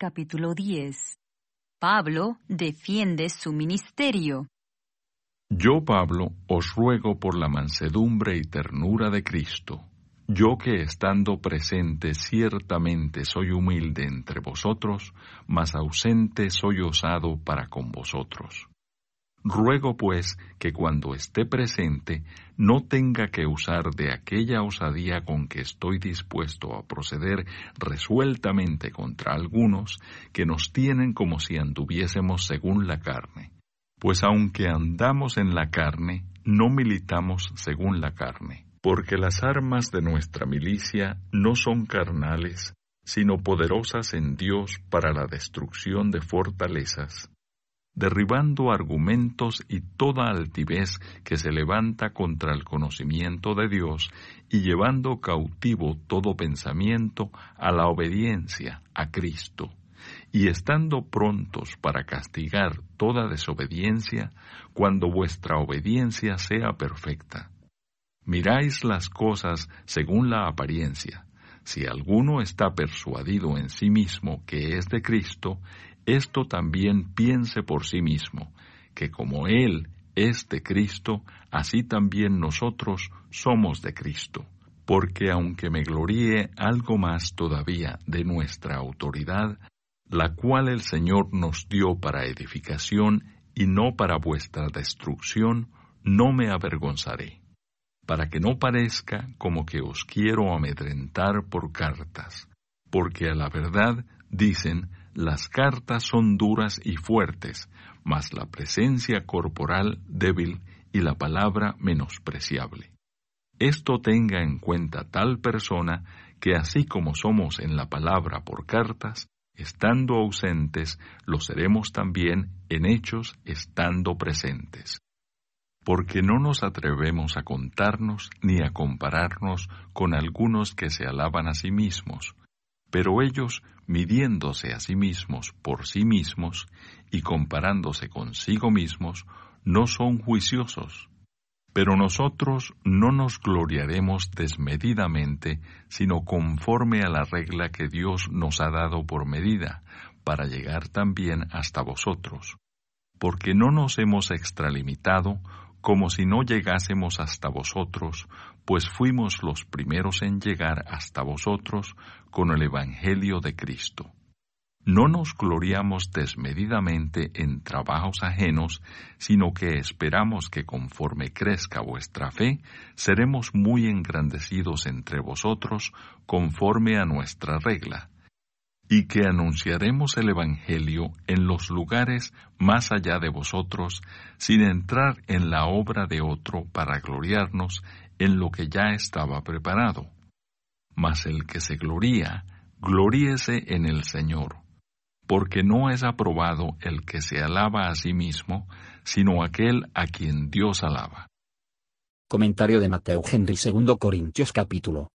capítulo 10. Pablo defiende su ministerio. Yo, Pablo, os ruego por la mansedumbre y ternura de Cristo, yo que estando presente ciertamente soy humilde entre vosotros, mas ausente soy osado para con vosotros. Ruego pues que cuando esté presente no tenga que usar de aquella osadía con que estoy dispuesto a proceder resueltamente contra algunos que nos tienen como si anduviésemos según la carne. Pues aunque andamos en la carne, no militamos según la carne, porque las armas de nuestra milicia no son carnales, sino poderosas en Dios para la destrucción de fortalezas derribando argumentos y toda altivez que se levanta contra el conocimiento de Dios y llevando cautivo todo pensamiento a la obediencia a Cristo, y estando prontos para castigar toda desobediencia cuando vuestra obediencia sea perfecta. Miráis las cosas según la apariencia. Si alguno está persuadido en sí mismo que es de Cristo, esto también piense por sí mismo, que como Él es de Cristo, así también nosotros somos de Cristo. Porque aunque me gloríe algo más todavía de nuestra autoridad, la cual el Señor nos dio para edificación y no para vuestra destrucción, no me avergonzaré, para que no parezca como que os quiero amedrentar por cartas, porque a la verdad dicen las cartas son duras y fuertes, mas la presencia corporal débil y la palabra menospreciable. Esto tenga en cuenta tal persona que así como somos en la palabra por cartas, estando ausentes, lo seremos también en hechos estando presentes. Porque no nos atrevemos a contarnos ni a compararnos con algunos que se alaban a sí mismos, pero ellos, midiéndose a sí mismos por sí mismos y comparándose consigo mismos, no son juiciosos. Pero nosotros no nos gloriaremos desmedidamente, sino conforme a la regla que Dios nos ha dado por medida, para llegar también hasta vosotros. Porque no nos hemos extralimitado como si no llegásemos hasta vosotros, pues fuimos los primeros en llegar hasta vosotros con el Evangelio de Cristo. No nos gloriamos desmedidamente en trabajos ajenos, sino que esperamos que conforme crezca vuestra fe, seremos muy engrandecidos entre vosotros conforme a nuestra regla y que anunciaremos el Evangelio en los lugares más allá de vosotros, sin entrar en la obra de otro para gloriarnos en lo que ya estaba preparado. Mas el que se gloría, gloríese en el Señor, porque no es aprobado el que se alaba a sí mismo, sino aquel a quien Dios alaba. Comentario de Mateo Henry 2 Corintios capítulo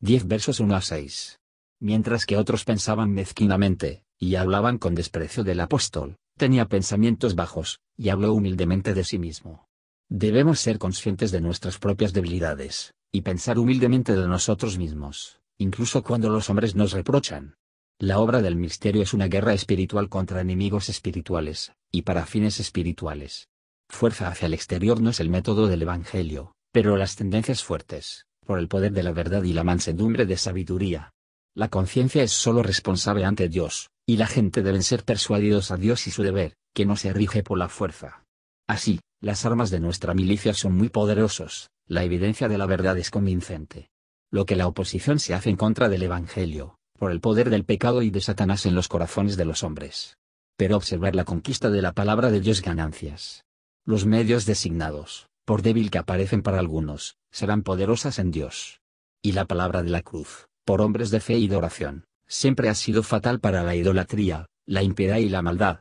10 versos 1 a 6 mientras que otros pensaban mezquinamente, y hablaban con desprecio del apóstol, tenía pensamientos bajos, y habló humildemente de sí mismo. Debemos ser conscientes de nuestras propias debilidades, y pensar humildemente de nosotros mismos, incluso cuando los hombres nos reprochan. La obra del misterio es una guerra espiritual contra enemigos espirituales, y para fines espirituales. Fuerza hacia el exterior no es el método del Evangelio, pero las tendencias fuertes, por el poder de la verdad y la mansedumbre de sabiduría, la conciencia es solo responsable ante Dios, y la gente deben ser persuadidos a Dios y su deber, que no se rige por la fuerza. Así, las armas de nuestra milicia son muy poderosos, la evidencia de la verdad es convincente. Lo que la oposición se hace en contra del Evangelio, por el poder del pecado y de Satanás en los corazones de los hombres. Pero observar la conquista de la palabra de Dios ganancias. Los medios designados, por débil que aparecen para algunos, serán poderosas en Dios. Y la palabra de la cruz, por hombres de fe y de oración, siempre ha sido fatal para la idolatría, la impiedad y la maldad.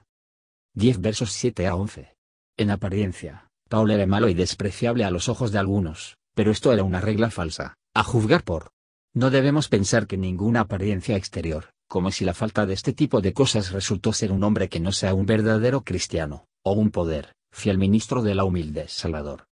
10 versos 7 a 11. En apariencia, Paul era malo y despreciable a los ojos de algunos, pero esto era una regla falsa, a juzgar por. No debemos pensar que ninguna apariencia exterior, como si la falta de este tipo de cosas resultó ser un hombre que no sea un verdadero cristiano, o un poder, fiel ministro de la humilde Salvador.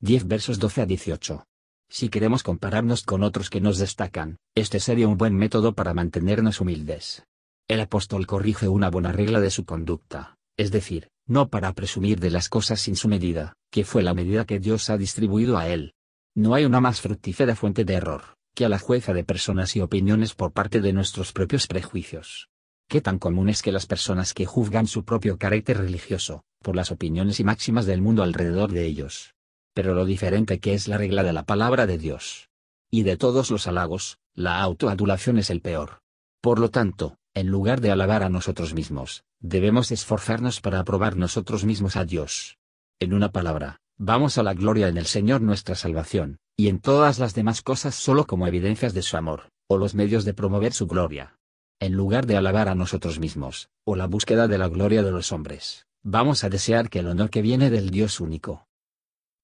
10 versos 12 a 18. Si queremos compararnos con otros que nos destacan, este sería un buen método para mantenernos humildes. El apóstol corrige una buena regla de su conducta, es decir, no para presumir de las cosas sin su medida, que fue la medida que Dios ha distribuido a él. No hay una más fructífera fuente de error, que a la jueza de personas y opiniones por parte de nuestros propios prejuicios. Qué tan común es que las personas que juzgan su propio carácter religioso, por las opiniones y máximas del mundo alrededor de ellos. Pero lo diferente que es la regla de la palabra de Dios. Y de todos los halagos, la autoadulación es el peor. Por lo tanto, en lugar de alabar a nosotros mismos, debemos esforzarnos para aprobar nosotros mismos a Dios. En una palabra, vamos a la gloria en el Señor nuestra salvación, y en todas las demás cosas solo como evidencias de su amor, o los medios de promover su gloria en lugar de alabar a nosotros mismos, o la búsqueda de la gloria de los hombres, vamos a desear que el honor que viene del Dios único.